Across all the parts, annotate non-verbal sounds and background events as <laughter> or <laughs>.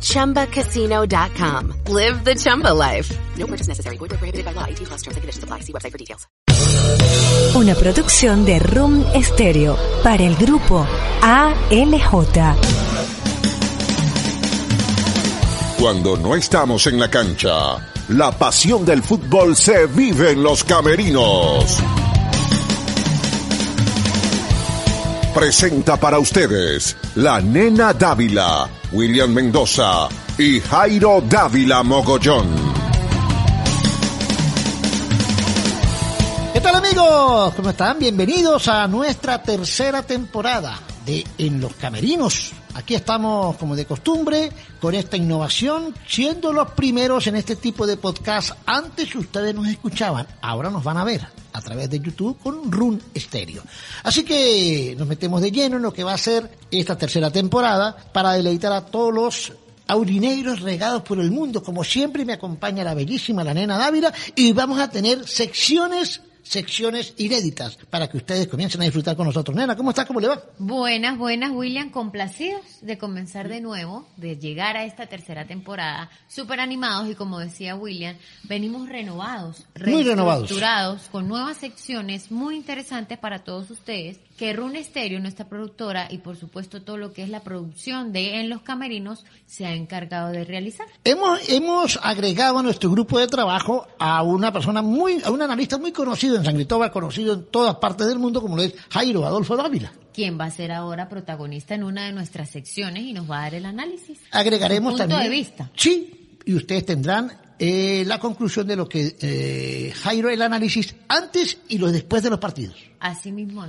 ChumbaCasino.com. Live the Chumba life. No purchase necessary. Void where prohibited by law. 18 plus terms and conditions apply. See website for details. Una producción de Room Stereo para el grupo ALJ. Cuando no estamos en la cancha, la pasión del fútbol se vive en los camerinos. Presenta para ustedes la nena Dávila, William Mendoza y Jairo Dávila Mogollón. ¿Qué tal amigos? ¿Cómo están? Bienvenidos a nuestra tercera temporada de En los Camerinos. Aquí estamos como de costumbre con esta innovación, siendo los primeros en este tipo de podcast. Antes ustedes nos escuchaban, ahora nos van a ver a través de YouTube con Run Stereo. Así que nos metemos de lleno en lo que va a ser esta tercera temporada para deleitar a todos los aurinegros regados por el mundo. Como siempre me acompaña la bellísima la nena Dávila y vamos a tener secciones secciones inéditas para que ustedes comiencen a disfrutar con nosotros. Nena, ¿cómo estás? ¿Cómo le va? Buenas, buenas, William. Complacidos de comenzar de nuevo, de llegar a esta tercera temporada. Súper animados y como decía William, venimos renovados, Muy renovados. con nuevas secciones muy interesantes para todos ustedes que Rune Stereo, nuestra productora, y por supuesto todo lo que es la producción de En los Camerinos, se ha encargado de realizar. Hemos, hemos agregado a nuestro grupo de trabajo a una persona muy, a un analista muy conocido en San Cristóbal, conocido en todas partes del mundo, como lo es Jairo Adolfo Dávila. quien va a ser ahora protagonista en una de nuestras secciones y nos va a dar el análisis. Agregaremos punto también. de vista. Sí, y ustedes tendrán eh, la conclusión de lo que eh, Jairo, el análisis antes y los después de los partidos. Así mismo.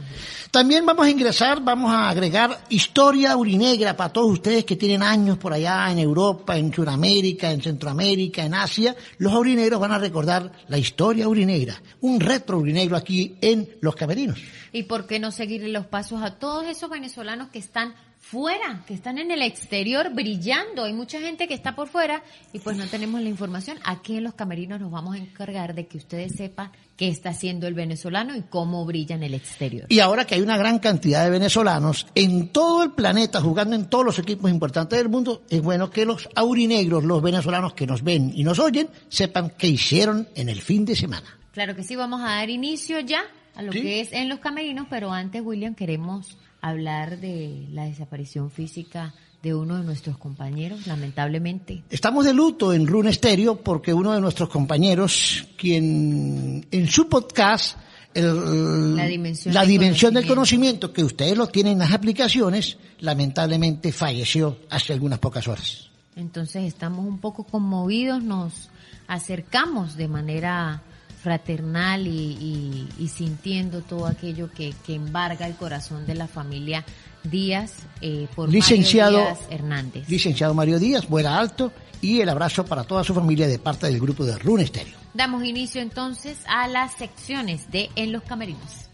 También vamos a ingresar, vamos a agregar historia urinegra para todos ustedes que tienen años por allá en Europa, en Sudamérica, en Centroamérica, en Asia. Los aurinegros van a recordar la historia urinegra, un retro urinegro aquí en Los Camerinos. ¿Y por qué no seguirle los pasos a todos esos venezolanos que están fuera, que están en el exterior brillando? Hay mucha gente que está por fuera y pues no tenemos la información. Aquí en los camerinos nos vamos a encargar de que ustedes sepan qué está haciendo el venezolano y cómo brilla en el exterior. Y ahora que hay una gran cantidad de venezolanos en todo el planeta jugando en todos los equipos importantes del mundo, es bueno que los aurinegros, los venezolanos que nos ven y nos oyen, sepan qué hicieron en el fin de semana. Claro que sí, vamos a dar inicio ya a lo Sí. que es en los camerinos, pero antes, William, queremos hablar de la desaparición física de uno de nuestros compañeros, lamentablemente. Estamos de luto en Rune Stereo porque uno de nuestros compañeros, quien en su podcast, el- La dimensión la del dimensión del conocimiento. conocimiento, que ustedes lo tienen en las aplicaciones, lamentablemente falleció hace algunas pocas horas. Entonces estamos un poco conmovidos, nos acercamos de manera fraternal y, y- y sintiendo todo aquello que, que embarga el corazón de la familia Díaz eh, por Licenciado- Mario Díaz Hernández. Licenciado Mario Díaz, vuela alto y el abrazo para toda su familia de parte del grupo de Rune Stereo. Damos inicio entonces a las secciones de En los Camerinos.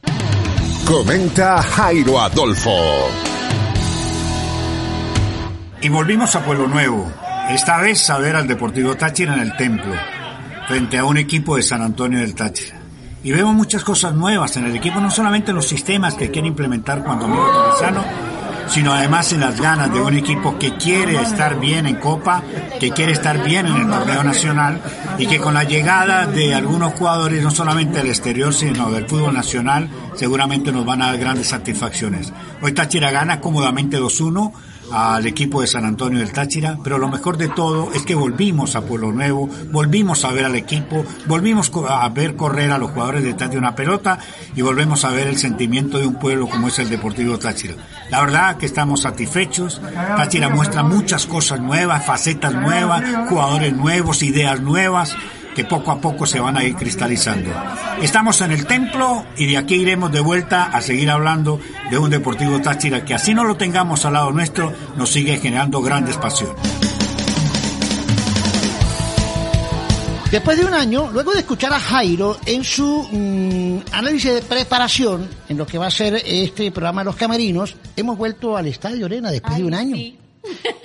Comenta Jairo Adolfo. Y volvimos a Pueblo Nuevo, esta vez a ver al Deportivo Táchira en el Templo, frente a un equipo de San Antonio del Táchira. Y vemos muchas cosas nuevas en el equipo, no solamente los sistemas que quiere implementar cuando Amigo Torresano, sino además en las ganas de un equipo que quiere estar bien en Copa, que quiere estar bien en el torneo nacional y que con la llegada de algunos jugadores, no solamente del exterior, sino del fútbol nacional, seguramente nos van a dar grandes satisfacciones. Hoy Táchira gana cómodamente 2-1 al equipo de San Antonio del Táchira, pero lo mejor de todo es que volvimos a Pueblo Nuevo, volvimos a ver al equipo, volvimos a ver correr a los jugadores de Táchira una pelota y volvemos a ver el sentimiento de un pueblo como es el Deportivo Táchira. La verdad que estamos satisfechos, Táchira muestra muchas cosas nuevas, facetas nuevas, jugadores nuevos, ideas nuevas que poco a poco se van a ir cristalizando. Estamos en el templo y de aquí iremos de vuelta a seguir hablando de un Deportivo Táchira que así no lo tengamos al lado nuestro, nos sigue generando grandes pasiones. Después de un año, luego de escuchar a Jairo en su mm, análisis de preparación, en lo que va a ser este programa de los camerinos, hemos vuelto al Estadio Arena después de un año. sí.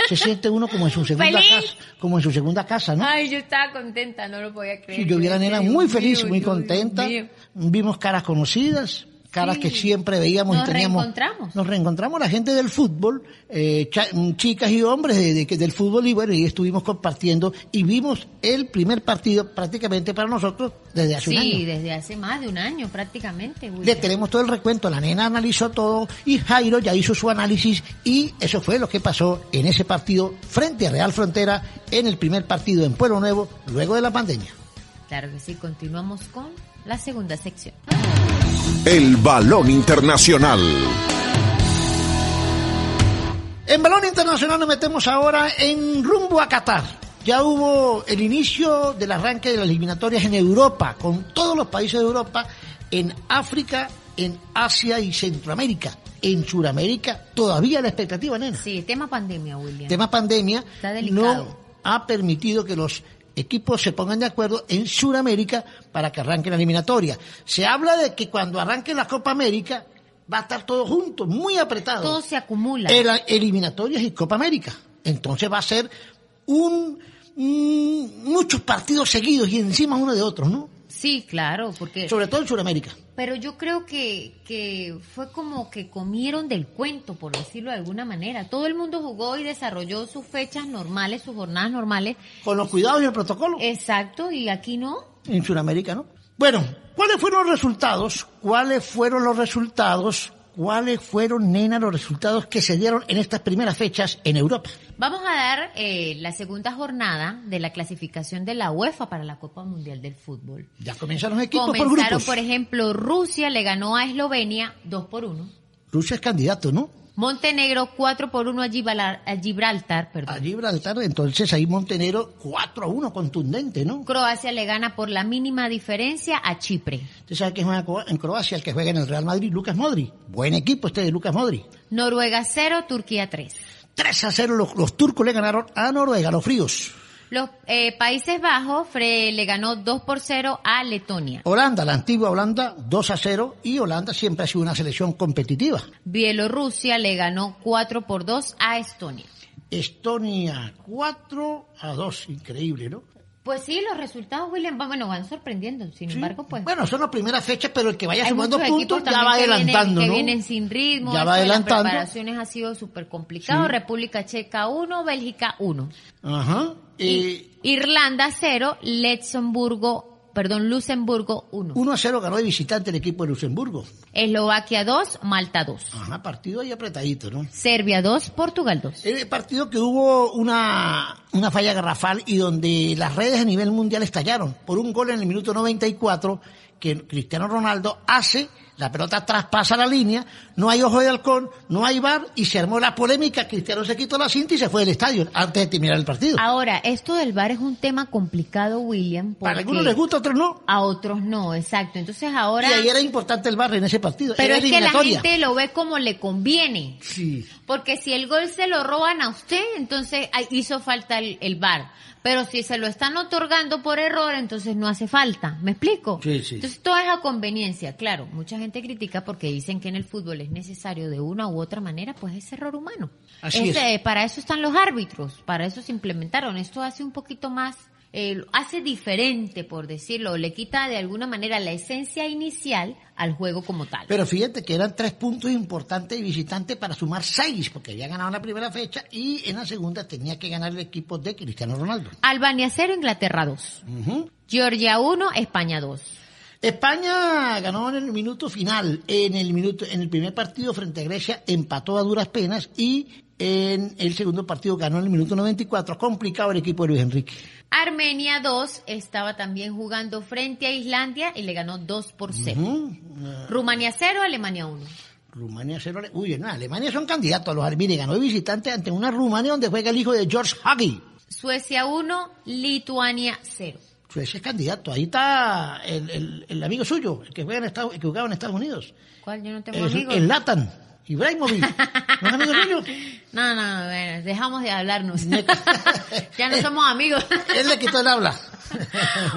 Se siente uno como en su segunda ¡Feliz! casa, como en su segunda casa, ¿no? Ay, yo estaba contenta, no lo podía creer. Sí, yo vi a la nena muy feliz, muy contenta. Vimos caras conocidas, caras Sí. que siempre veíamos Nos y teníamos. reencontramos. Nos reencontramos la gente del fútbol, eh, cha- chicas y hombres de- de- del fútbol y bueno, y estuvimos compartiendo y vimos el primer partido prácticamente para nosotros desde hace un año. Sí, desde hace más de un año prácticamente. Le William. tenemos todo el recuento, la nena analizó todo y Jairo ya hizo su análisis y eso fue lo que pasó en ese partido frente a Real Frontera en el primer partido en Pueblo Nuevo luego de la pandemia. Claro que sí, continuamos con la segunda sección. El balón internacional. En balón internacional nos metemos ahora en rumbo a Qatar. Ya hubo el inicio del arranque de las eliminatorias en Europa, con todos los países de Europa, en África, en Asia y Centroamérica. En Sudamérica todavía la expectativa, nena. Sí, tema pandemia, William. tema pandemia Está delicado. no ha permitido que los equipos se pongan de acuerdo en Sudamérica para que arranque la eliminatoria. Se habla de que cuando arranque la Copa América va a estar todo junto, muy apretado. Todo se acumula. Era eliminatorias y Copa América. Entonces va a ser un mm, muchos partidos seguidos y encima uno de otros, ¿no? Sí, claro, porque... Sobre todo en Sudamérica. Pero yo creo que, que fue como que comieron del cuento, por decirlo de alguna manera. Todo el mundo jugó y desarrolló sus fechas normales, sus jornadas normales. Con los cuidados y el protocolo. Exacto, y aquí no. En Sudamérica, ¿no? Bueno, ¿cuáles fueron los resultados? ¿Cuáles fueron los resultados? ¿Cuáles fueron, nena, los resultados que se dieron en estas primeras fechas en Europa? Vamos a dar eh, la segunda jornada de la clasificación de la UEFA para la Copa Mundial del Fútbol. Ya comienzan los equipos por Comenzaron, grupos. por ejemplo, Rusia le ganó a Eslovenia 2 por 1. Rusia es candidato, ¿no? Montenegro 4 por 1 a Gibraltar, a Gibraltar perdón. A Gibraltar, entonces ahí Montenegro 4 a 1, contundente, ¿no? Croacia le gana por la mínima diferencia a Chipre. Usted sabe que juega en Croacia, el que juega en el Real Madrid, Lucas Modri. Buen equipo este de Lucas Modri. Noruega 0, Turquía 3. 3 a 0 los, los turcos le ganaron a Noruega, los fríos. Los eh, Países Bajos Fre- le ganó 2 por 0 a Letonia. Holanda, la antigua Holanda, 2 a 0 y Holanda siempre ha sido una selección competitiva. Bielorrusia le ganó 4 por 2 a Estonia. Estonia 4 a 2, increíble, ¿no? Pues sí, los resultados, William, bueno, van sorprendiendo. Sin Sí. embargo, pues Bueno, son las primeras fechas, pero el que vaya sumando puntos ya va también que vienen- adelantando, que ¿no? vienen sin ritmo. Ya va de adelantando. Las preparaciones ha sido súper complicado. Sí. República Checa 1, Bélgica 1. Ajá. Eh, Irlanda 0, Luxemburgo, perdón, Luxemburgo 1. 1 a 0 ganó de visitante el equipo de Luxemburgo. Eslovaquia 2, Malta 2. Ajá, partido ahí apretadito, ¿no? Serbia 2, Portugal 2. El partido que hubo una, una falla garrafal y donde las redes a nivel mundial estallaron por un gol en el minuto 94 que Cristiano Ronaldo hace, la pelota traspasa la línea, no hay ojo de halcón, no hay bar y se armó la polémica, Cristiano se quitó la cinta y se fue del estadio antes de terminar el partido. Ahora, esto del VAR es un tema complicado, William. Para algunos les gusta, a otros no. A otros no, exacto. Entonces ahora... Y ahí era importante el bar en ese partido. Pero era es que la gente lo ve como le conviene. Sí. Porque si el gol se lo roban a usted, entonces hizo falta el, el VAR. Pero si se lo están otorgando por error, entonces no hace falta. ¿Me explico? Sí, sí. Entonces todo es a conveniencia. Claro, mucha gente critica porque dicen que en el fútbol es necesario de una u otra manera, pues es error humano. Así es. Para eso están los árbitros, para eso se implementaron. Esto hace un poquito más, eh, hace diferente, por decirlo, le quita de alguna manera la esencia inicial al juego como tal. Pero fíjate que eran tres puntos importantes y visitantes para sumar seis, porque había ganado en la primera fecha y en la segunda tenía que ganar el equipo de Cristiano Ronaldo. Albania 0, Inglaterra 2. Ujú. Georgia 1, España 2. España ganó en el minuto final, en el minuto, en el primer partido frente a Grecia empató a duras penas y en el segundo partido ganó en el minuto 94, complicado el equipo de Luis Enrique. Armenia 2 estaba también jugando frente a Islandia y le ganó 2 por 0. Ujú. Rumania 0, Alemania 1. Rumania cero, Ale- uy, no, Alemania son candidatos a los Armenia, ganó de visitante ante una Rumania donde juega el hijo de George Hagi. Suecia 1, Lituania 0. Suecia es candidato, ahí está el, el- el amigo suyo, el que juega en Estados, el que jugaba en Estados Unidos. ¿Cuál? Yo no tengo El, amigos. el Latan, Ibrahimovic. ¿No es amigo suyo? No, <laughs> no, no, bueno, dejamos de hablarnos. <laughs> ya no somos amigos. Él le quitó el habla.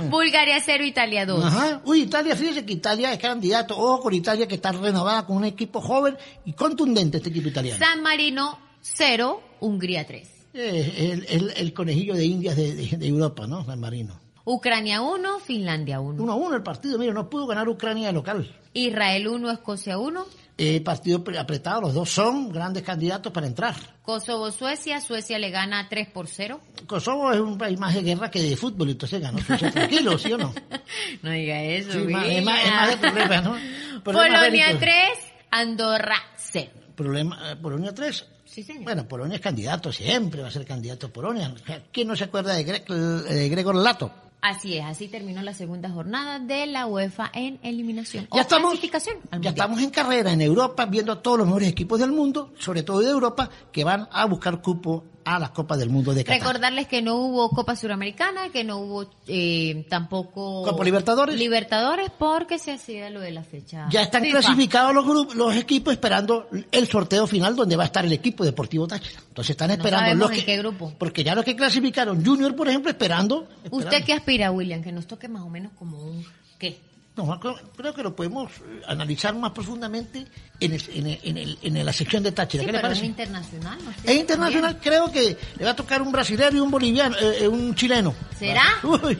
Bulgaria 0, Italia 2. Ajá. Uy, Italia, fíjese que Italia es candidato. Ojo con Italia que está renovada con un equipo joven y contundente este equipo italiano. San Marino 0, Hungría 3. Eh, el, el- el conejillo de indias de, de- de Europa, ¿no? San Marino. Ucrania 1, Finlandia 1. 1 a 1 el partido, mira, no pudo ganar Ucrania de local. Israel 1, Escocia 1. Eh, partido pre- apretado, los dos son grandes candidatos para entrar. Kosovo, Suecia. Suecia le gana 3 por 0. Kosovo es un país más de guerra que de fútbol, entonces ganó Suecia tranquilo, ¿sí o no? <laughs> No diga eso. Sí, más- William. es, más, es más de problemas, ¿no? <laughs> Problemas Polonia bélicos. 3, Andorra 0. Problema, eh, Polonia 3. Sí, señor. Bueno, Polonia es candidato, siempre va a ser candidato Polonia. ¿Quién no se acuerda de, Gre- de Gregor Lato? Así es, así terminó la segunda jornada de la UEFA en eliminación. o Ya estamos, clasificación al ya estamos en carrera en Europa, viendo a todos los mejores equipos del mundo, sobre todo de Europa, que van a buscar cupo a las Copas del Mundo de Qatar. Recordarles que no hubo Copa Suramericana, que no hubo eh, tampoco Copa Libertadores. Libertadores porque se hacía lo de la fecha. Ya están FIFA. clasificados los grupos, los equipos esperando el sorteo final donde va a estar el equipo Deportivo Táchira. Entonces están esperando sabemos los en que, qué grupo. porque ya los que clasificaron Junior, por ejemplo, esperando. ¿Usted esperando. qué aspira, William? Que nos toque más o menos como un qué. No, creo, creo que lo podemos eh, analizar más profundamente en, el- en, el- en, el- en la sección de Táchira. Sí, ¿Qué le pero es parece? internacional, ¿no? Es internacional, creo que le va a tocar un brasilero y un boliviano, eh, eh, un chileno. ¿Será? <laughs> Uy,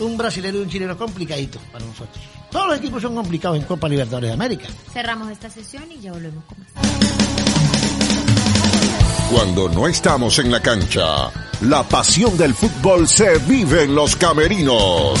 un brasilero y un chileno complicadito para nosotros. Todos los equipos son complicados en Copa Libertadores de América. Cerramos esta sesión y ya volvemos con más. Cuando no estamos en la cancha, la pasión del fútbol se vive en los camerinos.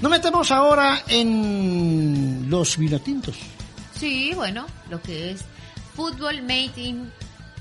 Nos metemos ahora en los vinotintos. Sí, bueno, lo que es fútbol made in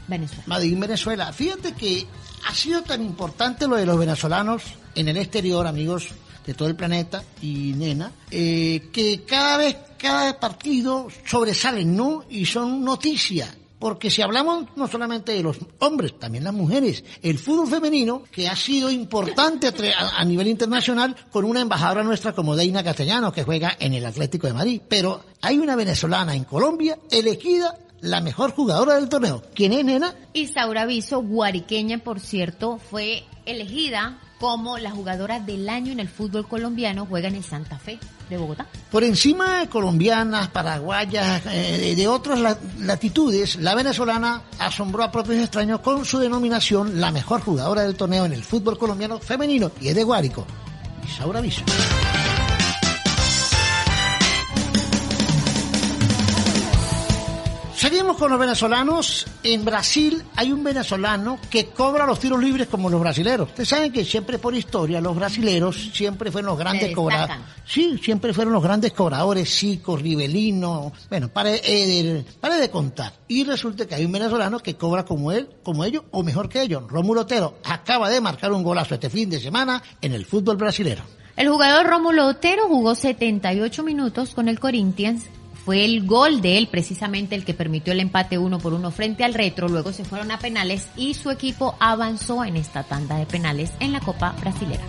Venezuela. Madrid, Venezuela. Fíjate que ha sido tan importante lo de los venezolanos en el exterior, amigos de todo el planeta y nena, eh, que cada vez, cada partido sobresalen, ¿no? Y son noticia. Porque si hablamos no solamente de los hombres, también las mujeres, el fútbol femenino, que ha sido importante a, nivel internacional, con una embajadora nuestra como Deina Castellano, que juega en el Atlético de Madrid. Pero hay una venezolana en Colombia elegida la mejor jugadora del torneo. ¿Quién es, nena? Isaura Viso, guariqueña, por cierto, fue elegida como la jugadora del año en el fútbol colombiano, juega en el Santa Fe de Bogotá. Por encima de colombianas, paraguayas, eh, de, otras la- latitudes, la venezolana asombró a propios extraños con su denominación la mejor jugadora del torneo en el fútbol colombiano femenino y es de Guárico. Isaura Viso. Seguimos con los venezolanos. En Brasil hay un venezolano que cobra los tiros libres como los brasileros. Ustedes saben que siempre por historia los brasileros siempre fueron los grandes cobradores. Sí, siempre fueron los grandes cobradores, Zico, Rivelino, bueno, pare, eh, de, pare de contar. Y resulta que hay un venezolano que cobra como él, como ellos, o mejor que ellos. Rómulo Otero acaba de marcar un golazo este fin de semana en el fútbol brasilero. El jugador Rómulo Otero jugó 78 minutos con el Corinthians. Fue el gol de él precisamente el que permitió el empate uno por uno frente al Retro. Luego se fueron a penales y su equipo avanzó en esta tanda de penales en la Copa Brasilera.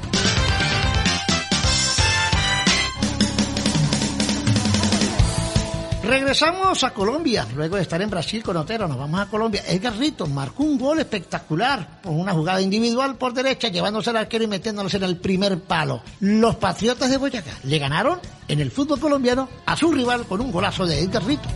Regresamos a Colombia, luego de estar en Brasil con Otero, nos vamos a Colombia. Edgar Rito marcó un gol espectacular por una jugada individual por derecha, llevándose al arquero y metiéndolos en el primer palo. Los Patriotas de Boyacá le ganaron en el fútbol colombiano a su rival con un golazo de Edgar Rito.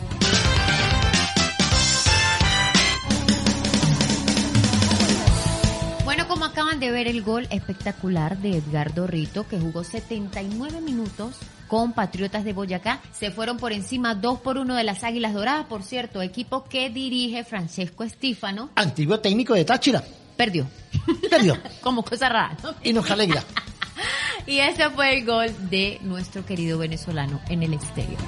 Acaban de ver el gol espectacular de Edgardo Rito, que jugó 79 minutos con Patriotas de Boyacá, se fueron por encima 2 por 1 de las Águilas Doradas, por cierto, equipo que dirige Francesco Estífano, Antiguo técnico de Táchira. perdió. Perdió. <laughs> como cosa rara. ¿no? Y nos alegra. <laughs> Y ese fue el gol de nuestro querido venezolano en el exterior.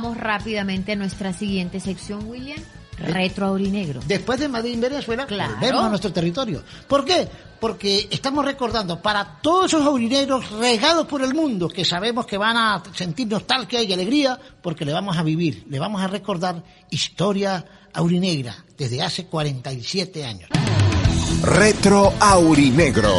Vamos rápidamente a nuestra siguiente sección, William. Retro Aurinegro. Después de Madrid y Venezuela, Claro. volvemos a nuestro territorio. ¿Por qué? Porque estamos recordando para todos esos aurineros regados por el mundo que sabemos que van a sentir nostalgia y alegría porque le vamos a vivir, le vamos a recordar historia aurinegra desde hace 47 años. Retro Aurinegro.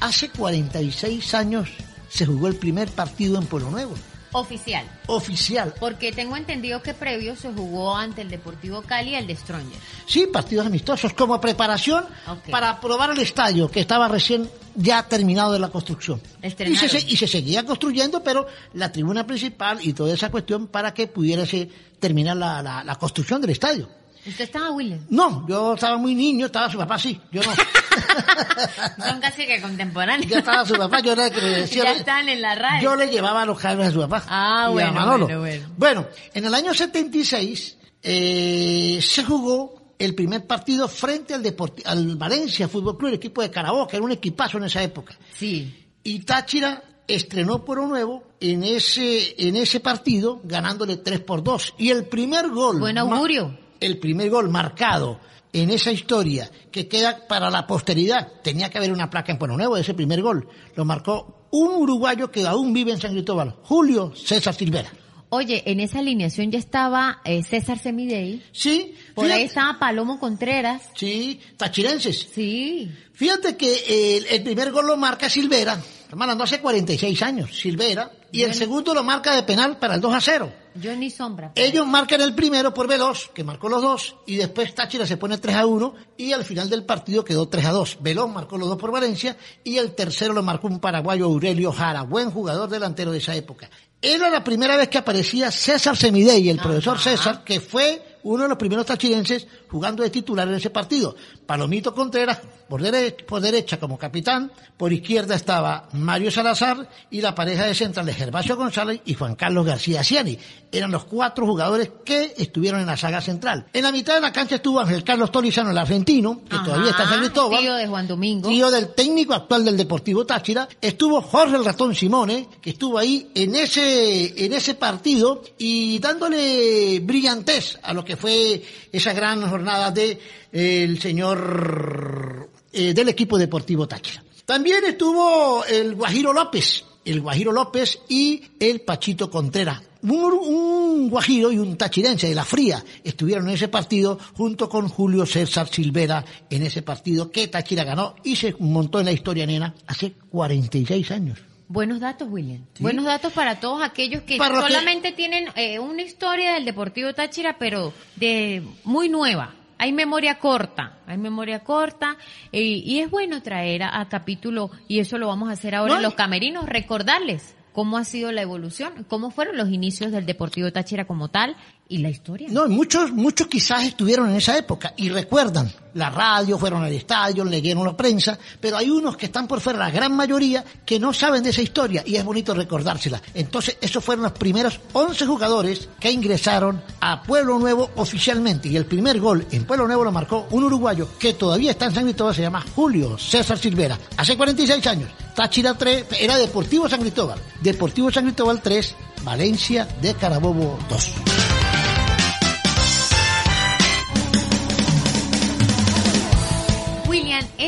Hace 46 años se jugó el primer partido en Pueblo Nuevo, Oficial. oficial. Porque tengo entendido que previo se jugó ante el Deportivo Cali y el de Stronger. Sí, partidos amistosos como preparación para probar el estadio que estaba recién ya terminado de la construcción. Y se, se- y se seguía construyendo, pero la tribuna principal y toda esa cuestión para que pudiese terminar la, la- la construcción del estadio. ¿Usted estaba, William? No, yo estaba muy niño, estaba su papá, sí, yo no. <laughs> Son casi que contemporáneos. ya estaba su papá, yo era el que le decía. Ya están en la radio. Yo le llevaba los cables a su papá. Ah, bueno, bueno, bueno. Bueno, en el año 76 eh, se jugó el primer partido frente al, Deporti- al Valencia Fútbol Club, el equipo de Carabobo, que era un equipazo en esa época. Sí. Y Táchira estrenó Pueblo Nuevo en ese, en ese partido, ganándole 3 por 2. Y el primer gol. Buen augurio. El primer gol marcado en esa historia que queda para la posteridad. Tenía que haber una placa en Pueblo Nuevo de ese primer gol. Lo marcó un uruguayo que aún vive en San Cristóbal, Julio César Silvera. Oye, en esa alineación ya estaba eh, César Semidey. Sí, Por ahí estaba Palomo Contreras. Sí, tachirenses. Sí. Fíjate que el, el primer gol lo marca Silvera, estamos hablando hace 46 años, Silvera, y el segundo lo marca de penal para el 2 a 0. Yo ni sombra. Ellos marcan el primero por Veloz, que marcó los dos, y después Táchira se pone 3 a 1, y al final del partido quedó 3 a 2. Veloz marcó los dos por Valencia, y el tercero lo marcó un paraguayo Aurelio Jara, buen jugador delantero de esa época. Era la primera vez que aparecía César Semidey, el profesor César, que fue uno de los primeros tachirenses jugando de titular en ese partido. Palomito Contreras por, dere- por derecha como capitán, por izquierda estaba Mario Salazar y la pareja de centrales Gervasio González y Juan Carlos García Ciani. Eran los cuatro jugadores que estuvieron en la saga central. En la mitad de la cancha estuvo Ángel Carlos Tolizano, el argentino, que Ajá, todavía está en San Cristóbal. Tío de Juan Domingo. Tío del técnico actual del Deportivo Táchira, estuvo Jorge el Ratón Simone, que estuvo ahí en ese, en ese partido y dándole brillantez a lo que fue esa gran jornada de eh, el señor eh, del equipo deportivo Táchira. También estuvo el Guajiro López, el Guajiro López y el Pachito Contreras. Un, un guajiro y un tachirense de la fría estuvieron en ese partido junto con Julio César Silvera en ese partido que Táchira ganó y se montó en la historia nena hace 46 años. Buenos datos, William. Buenos datos para todos aquellos que Para los que- solamente tienen eh, una historia del Deportivo Táchira, pero de muy nueva. Hay memoria corta, hay memoria corta eh, y es bueno traer a, a capítulo, y eso lo vamos a hacer ahora No, en los camerinos, recordarles cómo ha sido la evolución, cómo fueron los inicios del Deportivo Táchira como tal y la historia. No, muchos, muchos quizás estuvieron en esa época y recuerdan la radio, fueron al estadio, leyeron la prensa, pero hay unos que están por fuera, la gran mayoría, que no saben de esa historia y es bonito recordársela. Entonces, esos fueron los primeros 11 jugadores que ingresaron a Pueblo Nuevo oficialmente y el primer gol en Pueblo Nuevo lo marcó un uruguayo que todavía está en San Cristóbal, se llama Julio César Silvera, hace 46 años. Táchira 3, era Deportivo San Cristóbal. Deportivo San Cristóbal 3, Valencia de Carabobo 2.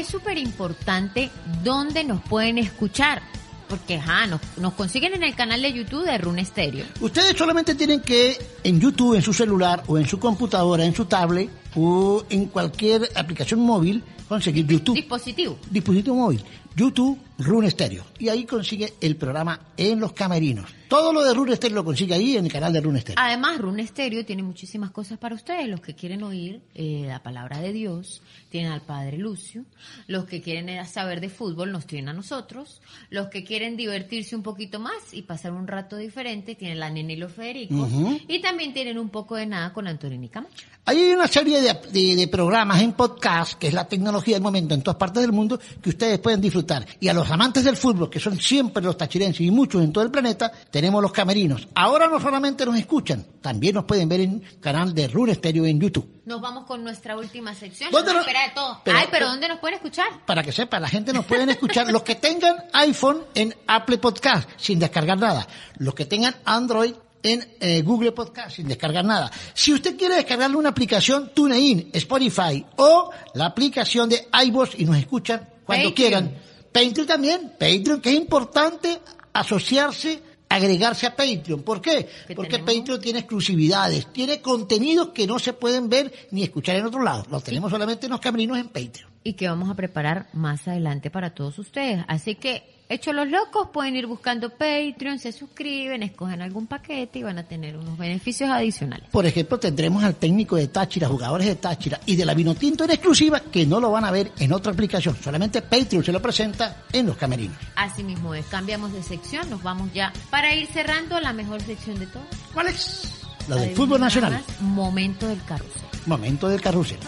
Es súper importante dónde nos pueden escuchar. Porque, ajá, nos, nos consiguen en el canal de YouTube de Rune Stereo. Ustedes solamente tienen que en YouTube, en su celular o en su computadora, en su tablet o en cualquier aplicación móvil conseguir YouTube. Dispositivo. Dispositivo móvil. YouTube, Rune Stereo. Y ahí consigue el programa en los camerinos. Todo lo de Rune Stereo lo consigue ahí en el canal de Rune Stereo. Además, Rune Stereo tiene muchísimas cosas para ustedes. Los que quieren oír eh, la palabra de Dios, tienen al Padre Lucio. Los que quieren eh, saber de fútbol, nos tienen a nosotros. Los que quieren divertirse un poquito más y pasar un rato diferente, tienen la Nene y los Federico. Ujú. Y también tienen un poco de nada con Antonio Camacho. Ahí hay una serie serie de, de- de programas en podcast, que es la tecnología del momento en todas partes del mundo, que ustedes pueden disfrutar. Y a los amantes del fútbol, que son siempre los tachirenses y muchos en todo el planeta, tenemos los camerinos. Ahora no solamente nos escuchan, también nos pueden ver en canal de Rune Stereo en YouTube. Nos vamos con nuestra última sección. ¿Dónde No, no- espera de todo. pero- Ay, pero ¿dónde nos pueden escuchar? Para que sepa, la gente nos pueden escuchar, los que tengan iPhone en Apple Podcast, sin descargar nada. Los que tengan Android en eh, Google Podcast, sin descargar nada. Si usted quiere descargarle una aplicación TuneIn, Spotify o la aplicación de iVoox y nos escuchan cuando quieran. Patreon también, Patreon, que es importante asociarse, agregarse a Patreon. ¿Por qué? Que Porque tenemos- Patreon tiene exclusividades, tiene contenidos que no se pueden ver ni escuchar en otro lado. Los tenemos solamente en los camerinos en Patreon. y que vamos a preparar más adelante para todos ustedes. Así que, hechos los locos, pueden ir buscando Patreon, se suscriben, escogen algún paquete y van a tener unos beneficios adicionales. Por ejemplo, tendremos al técnico de Táchira, jugadores de Táchira y de la Vinotinto en exclusiva que no lo van a ver en otra aplicación. Solamente Patreon se lo presenta en los camerinos. Así mismo es, cambiamos de sección, nos vamos ya para ir cerrando la mejor sección de todas. ¿Cuál es? La del fútbol nacional. más, Momento del carrusel. Momento del carrusel.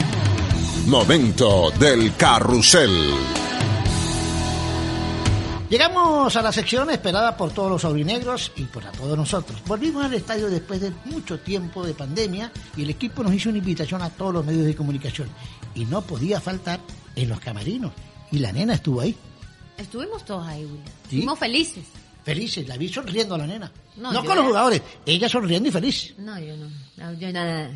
Momento del carrusel. Llegamos a la sección esperada por todos los aurinegros y por a todos nosotros. Volvimos al estadio después de mucho tiempo de pandemia y el equipo nos hizo una invitación a todos los medios de comunicación. Y no podía faltar en los camerinos. Y la nena estuvo ahí. Estuvimos todos ahí, Willy. Sí. Estuvimos felices. Felices, la vi sonriendo a la nena. No, con los jugadores, ella sonriendo y feliz. No, yo no. No, yo nada.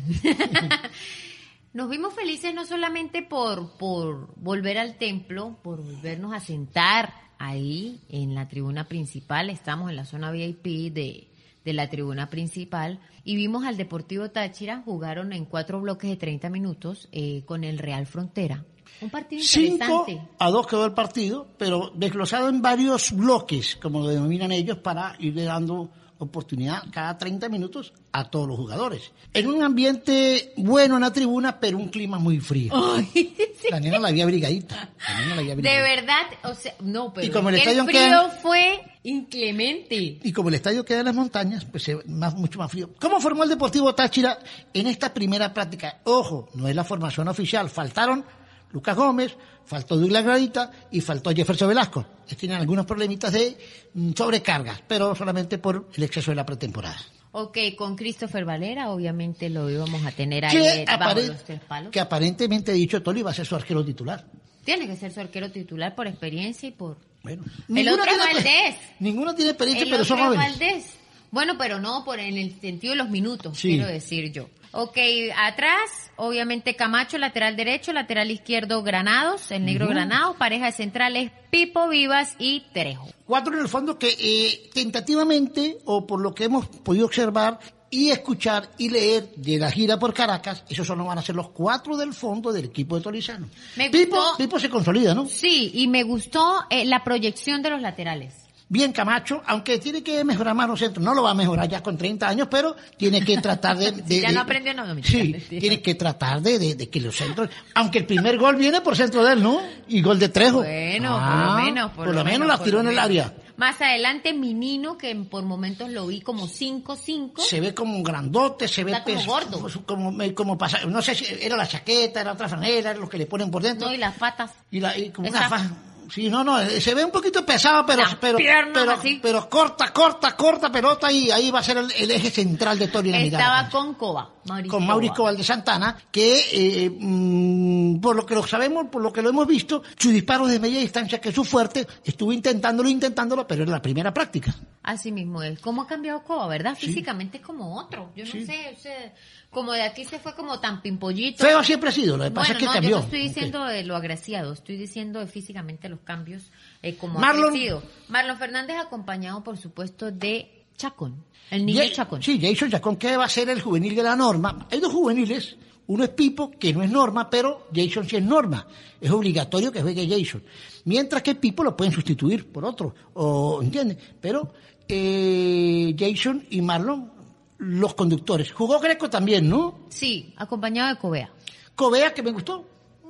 <laughs> Nos vimos felices no solamente por, por volver al templo, por volvernos a sentar ahí en la tribuna principal. Estamos en la zona VIP de, de la tribuna principal y vimos al Deportivo Táchira. Jugaron en cuatro bloques de 30 minutos eh, con el Real Frontera. Un partido Cinco interesante. a dos quedó el partido, pero desglosado en varios bloques, como lo denominan ellos, para irle dando oportunidad cada 30 minutos a todos los jugadores. En un ambiente bueno en la tribuna, pero un clima muy frío. <laughs> La nena la había abrigadita. La nena la había De verdad, o sea, no, pero Y como es el estadio frío queda- fue inclemente. Y como el estadio queda en las montañas, pues se más, mucho más frío. ¿Cómo formó el Deportivo Táchira en esta primera práctica? Ojo, no es la formación oficial. Faltaron Lucas Gómez, faltó Douglas Gradita y faltó Jefferson Velasco. Tienen algunos problemitas de mm, sobrecargas, pero solamente por el exceso de la pretemporada. Ok, con Christopher Valera, obviamente lo íbamos a tener ahí Que, eh, apare- los tres palos. que aparentemente dicho Toli va a ser su arquero titular. Tiene que ser su arquero titular por experiencia y por... Bueno, El otro tiene- Valdés. Ninguno tiene experiencia, El pero son jóvenes. Valdés. Bueno, pero no por en el sentido de los minutos, Sí. quiero decir yo. Ok, atrás, obviamente Camacho, lateral derecho, lateral izquierdo Granados, el negro Granados, pareja de centrales Pipo Vivas y Trejo. Cuatro en el fondo que eh, tentativamente, o por lo que hemos podido observar y escuchar y leer de la gira por Caracas, esos solo van a ser los cuatro del fondo del equipo de Tolizano. Me Pipo, gustó- Pipo se consolida, ¿no? Sí, y me gustó eh, la proyección de los laterales. Bien Camacho, aunque tiene que mejorar más los centros, no lo va a mejorar ya con 30 años, pero tiene que tratar de... <laughs> de- Ya de- no aprendió, no, no, Sí, tiene que tratar de, de- de que los centros... Aunque el primer gol viene por centro de él, ¿no? Y gol de Trejo. Bueno, por Ah, lo menos. Por, lo menos la por tiró en el menos. área. Más adelante, Minino, que por momentos lo vi como 5-5. se ve como un grandote, se ve como gordo. como, como pasa- no sé si era la chaqueta, era otra franela, era lo que le ponen por dentro. No, y las patas. y, la, y como Esa- una faja. Sí, no, no, eh, se ve un poquito pesado, pero, Las pero, piernas pero, así. pero corta, corta, corta pelota y ahí va a ser el, el eje central de Tony Estaba con Coba. Mauricio con Mauricio Coba. Valde Santana, que eh, mm, por lo que lo sabemos, por lo que lo hemos visto, su disparo de media distancia, que es su fuerte, estuvo intentándolo, intentándolo, pero era la primera práctica. Así mismo es. ¿Cómo ha cambiado Coba, verdad? Físicamente es como otro. Yo no Sí. sé, o sea, como de aquí se fue como tan pimpollito. Feo siempre ha sido, lo que pasa Bueno, es que no, cambió. yo no estoy diciendo de lo agraciado, estoy diciendo de físicamente los cambios eh, como Marlon- ha crecido. Marlon Fernández acompañado, por supuesto, de Chacón, el niño Chacón. Sí, Jason Chacón, que va a ser el juvenil de la norma. Hay dos juveniles, uno es Pipo, que no es norma, pero Jason sí es norma. Es obligatorio que juegue Jason. Mientras que Pipo lo pueden sustituir por otro, o, ¿entiendes? Pero eh, Jason y Marlon, los conductores. Jugó Greco también, ¿no? Sí, acompañado de Covea. Covea, que me gustó.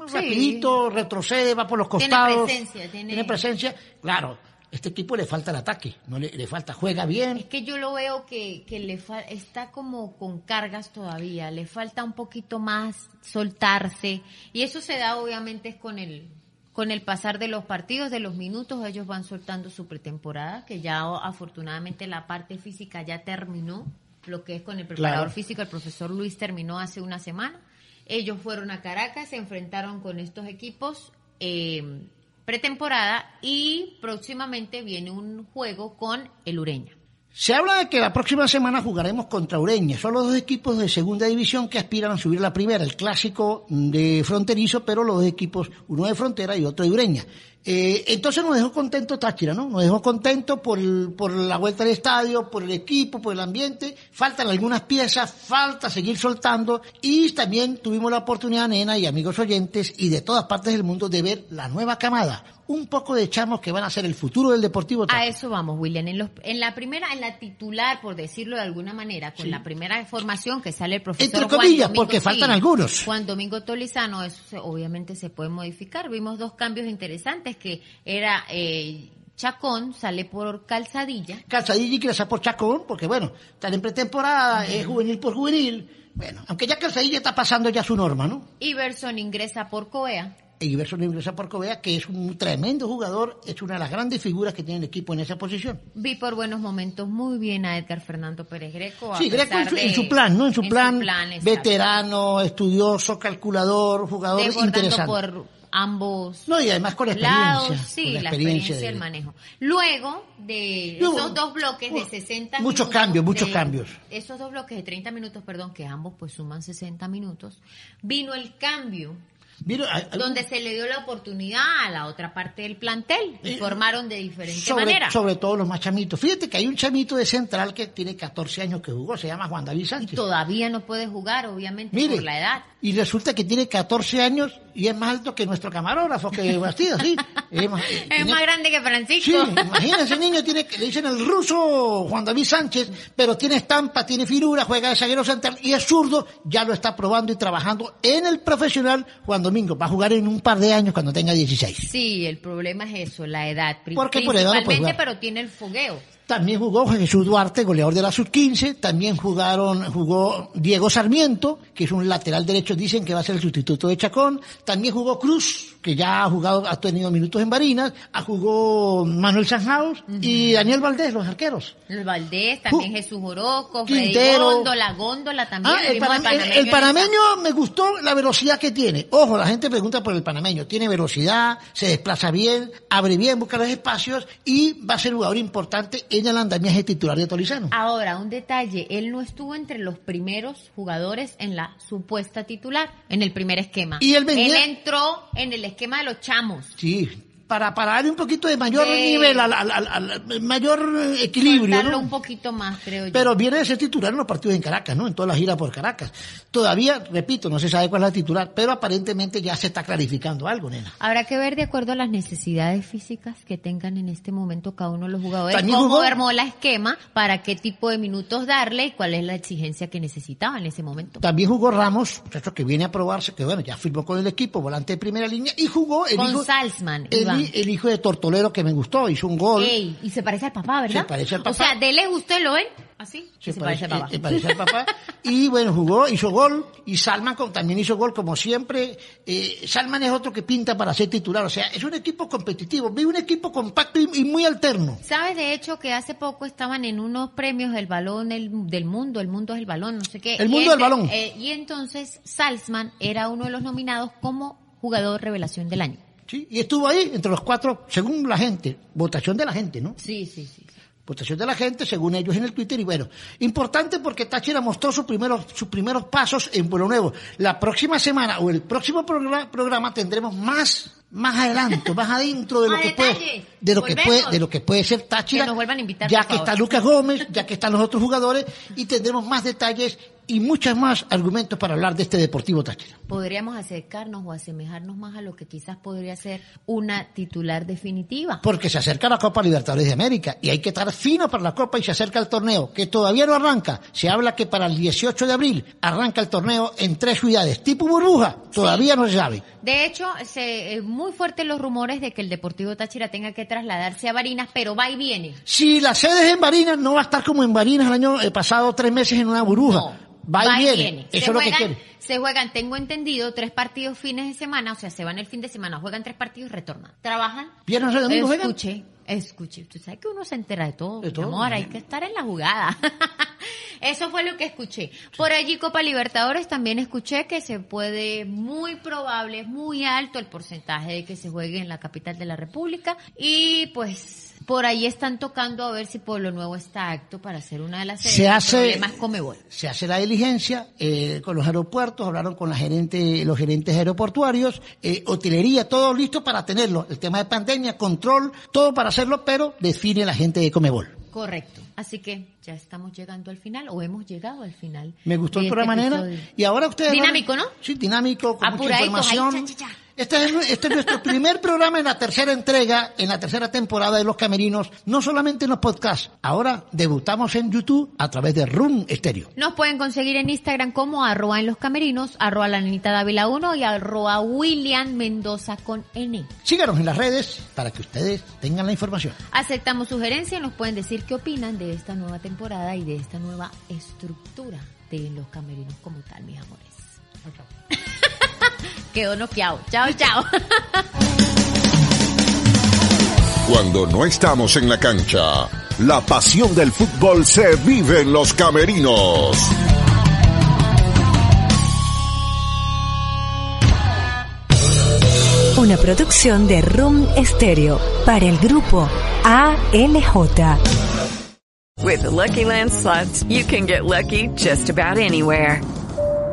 Sí. Rapidito, retrocede, va por los Tiene costados. presencia, tiene- presencia. Claro, Este equipo le falta el ataque, no le, le falta, juega bien. Es que yo lo veo que, que le fa- está como con cargas todavía, le falta un poquito más soltarse y eso se da obviamente es con el con el pasar de los partidos, de los minutos, ellos van soltando su pretemporada, que ya afortunadamente la parte física ya terminó, lo que es con el preparador Claro. físico, el profesor Luis terminó hace una semana. Ellos fueron a Caracas, se enfrentaron con estos equipos eh, pretemporada y próximamente viene un juego con el Ureña. Se habla de que la próxima semana jugaremos contra Ureña. Son los dos equipos de segunda división que aspiran a subir a la primera. El clásico de fronterizo, pero los dos equipos, uno de frontera y otro de Ureña. Eh, entonces nos dejó contento Táchira, ¿no? Nos dejó contento por, el- por la vuelta al estadio, por el equipo, por el ambiente. Faltan algunas piezas, falta seguir soltando. Y también tuvimos la oportunidad, nena y amigos oyentes, y de todas partes del mundo, de ver la nueva camada. Un poco de chamos que van a ser el futuro del Deportivo A eso vamos, William. En, los- en la primera, en la titular, por decirlo de alguna manera, con Sí. la primera formación que sale el profesor Entre Juan comillas, Domingo, porque faltan algunos. Juan Domingo Tolizano, eso se- obviamente se puede modificar. Vimos dos cambios interesantes, que era eh, Chacón, sale por Calzadilla. Calzadilla y Cresa por Chacón, porque bueno, están en pretemporada, es juvenil por juvenil. Bueno, aunque ya Calzadilla está pasando ya su norma, ¿no? Iverson ingresa por Coea. Iverson ingresa por Covea, que es un tremendo jugador, es una de las grandes figuras que tiene el equipo en esa posición. Vi por buenos momentos muy bien a Edgar Fernando Pérez Greco. a Sí, Greco en su, de- en su plan, ¿no? En su plan, veterano, estudioso, calculador, jugador interesante. por ambos No, y además con la experiencia. lados, con sí, la la experiencia, experiencia del de- manejo. Luego de Luego, esos dos bloques de uh, 60 muchos minutos, cambios, muchos cambios. Esos dos bloques de 30 minutos, perdón, que ambos pues suman 60 minutos, vino el cambio hay- hay- donde se le dio la oportunidad a la otra parte del plantel y Eh, formaron de diferente sobre, manera. sobre todo los más chamitos. Fíjate que hay un chamito de central que tiene 14 años que jugó, se llama Juan David Sánchez. Todavía no puede jugar, obviamente, Mire, por la edad. Y resulta que tiene 14 años y es más alto que nuestro camarógrafo, que <laughs> Bastidas, sí. Es más, Es tiene- más grande que Sí, Francisco. imagínense, niño, tiene, le dicen el ruso Juan David Sánchez, pero tiene estampa, tiene figura, juega de zaguero central y es zurdo, ya lo está probando y trabajando en el profesional Juan Domingo. Va a jugar en un par de años cuando tenga 16. Sí, el problema es eso, la edad. Porque por edad no Principalmente, pero tiene el fogueo. También jugó Jesús Duarte, goleador de la sub-15. También jugaron, jugó Diego Sarmiento, que es un lateral derecho, dicen que va a ser el sustituto de Chacón. También jugó Cruz, que ya ha jugado, ha tenido minutos en Barinas. Ah, jugó Manuel Sanjaus y Daniel Valdés, los arqueros. El Valdés, también Jesús Orozco, Quintero. Góndola, Góndola también. Ah, el, panameño, el en panameño me gustó la velocidad que tiene. Ojo, la gente pregunta por el panameño. Tiene velocidad, se desplaza bien, abre bien, busca los espacios y va a ser jugador importante en el andamiaje titular de Tolizano. Ahora, un detalle, él no estuvo entre los primeros jugadores en la supuesta titular, en el primer esquema. Y él venía- Él entró en el esquema de los chamos. Sí, para, para darle un poquito de mayor De- nivel, al, al- al- al- mayor equilibrio, ¿no? un poquito más, creo yo. Pero viene de ser titular en los partidos en Caracas, ¿no? En toda la gira por Caracas. Todavía, repito, no se sabe cuál es la titular, pero aparentemente ya se está clarificando algo, nena. Habrá que ver de acuerdo a las necesidades físicas que tengan en este momento cada uno de los jugadores, También cómo jugó- armó la esquema, para qué tipo de minutos darle y cuál es la exigencia que necesitaba en ese momento. También jugó Ramos, que viene a probarse, que bueno, ya firmó con el equipo, volante de primera línea, y jugó el Con hijo, Salzman, el, El hijo de Tortolero que me gustó, hizo un gol. Ey, y se parece al papá, ¿verdad? Se parece al papá. O sea, de lejos usted lo ven así, y se, parece, al papá. eh, se parece al papá. Y bueno, jugó, hizo gol. Y Salman con- también hizo gol, como siempre. Eh, Salman es otro que pinta para ser titular. O sea, es un equipo competitivo. Vi un equipo compacto y, y muy alterno. ¿Sabes de hecho que hace poco estaban en unos premios del balón del, del mundo, el mundo es el balón, no sé qué? El Y mundo del balón. eh, y entonces Salzman era uno de los nominados como jugador revelación del año. ¿Sí? Y estuvo ahí entre los cuatro, según la gente. Votación de la gente, ¿no? Sí, sí, sí. votación de la gente, según ellos en el Twitter, y bueno, importante porque Táchira mostró sus primeros, sus primeros pasos en Pueblo Nuevo. La próxima semana o el próximo programa, programa tendremos más, más adelanto, más adentro de <laughs> lo que detalle. puede, de lo que puede, de lo que puede ser Táchira. Que nos vuelvan a invitar, ya que favor. está Lucas Gómez, ya que están los otros jugadores, y tendremos más detalles y muchos más argumentos para hablar de este Deportivo Táchira. Podríamos acercarnos o asemejarnos más a lo que quizás podría ser una titular definitiva. Porque se acerca la Copa Libertadores de América y hay que estar fino para la Copa y se acerca el torneo, que todavía no arranca. Se habla que para el 18 de abril arranca el torneo en tres ciudades, tipo burbuja, todavía no se sabe. De hecho, se, eh, muy fuertes los rumores de que el Deportivo Táchira tenga que trasladarse a Barinas, pero va y viene. Si la sede es en Barinas, no va a estar como en Barinas el año eh, pasado, tres meses en una burbuja. No. Va, y viene. Se Eso es lo que quiere. Se juegan, tengo entendido, tres partidos fines de semana, o sea, se van el fin de semana, juegan tres partidos y retornan. ¿Trabajan? Viernes domingo juegan. Escuche, escuche. Tú sabes que uno se entera de todo, De mi todo, amor, hay ¿no? que estar en la jugada. <laughs> Eso fue lo que escuché. Por allí Copa Libertadores también escuché que se puede, muy probable, es muy alto el porcentaje de que se juegue en la capital de la República y pues por ahí están tocando a ver si Pueblo Nuevo está acto para hacer una de las. Se hace- es Comebol. se hace la diligencia eh, con los aeropuertos, hablaron con la gerente, los gerentes aeroportuarios, eh, hotelería, todo listo para tenerlo. El tema de pandemia, control, todo para hacerlo, pero define la gente de Comebol. Correcto. Así que ya estamos llegando al final o hemos llegado al final. Me gustó de el este programa, nena. episodio. Y ahora ustedes... Dinámico, ¿no? Sí, dinámico, con mucha ahí, información. cha, cha, cha. Este es, este es nuestro primer programa en la tercera entrega, en la tercera temporada de Los Camerinos, no solamente en los podcasts. Ahora debutamos en YouTube a través de Room Stereo. Nos pueden conseguir en Instagram como arroba en los camerinos, arroba la nenita Dávila 1 y arroba William Mendoza con N. Síganos en las redes para que ustedes tengan la información. Aceptamos sugerencias, nos pueden decir qué opinan de esta nueva temporada y de esta nueva estructura de los camerinos como tal, mis amores. <laughs> <laughs> Quedó noqueado. Chao, chao. <laughs> Cuando no estamos en la cancha, la pasión del fútbol se vive en los camerinos. Una producción de Room Stereo para el grupo ALJ. With the Lucky Land slots, you can get lucky just about anywhere.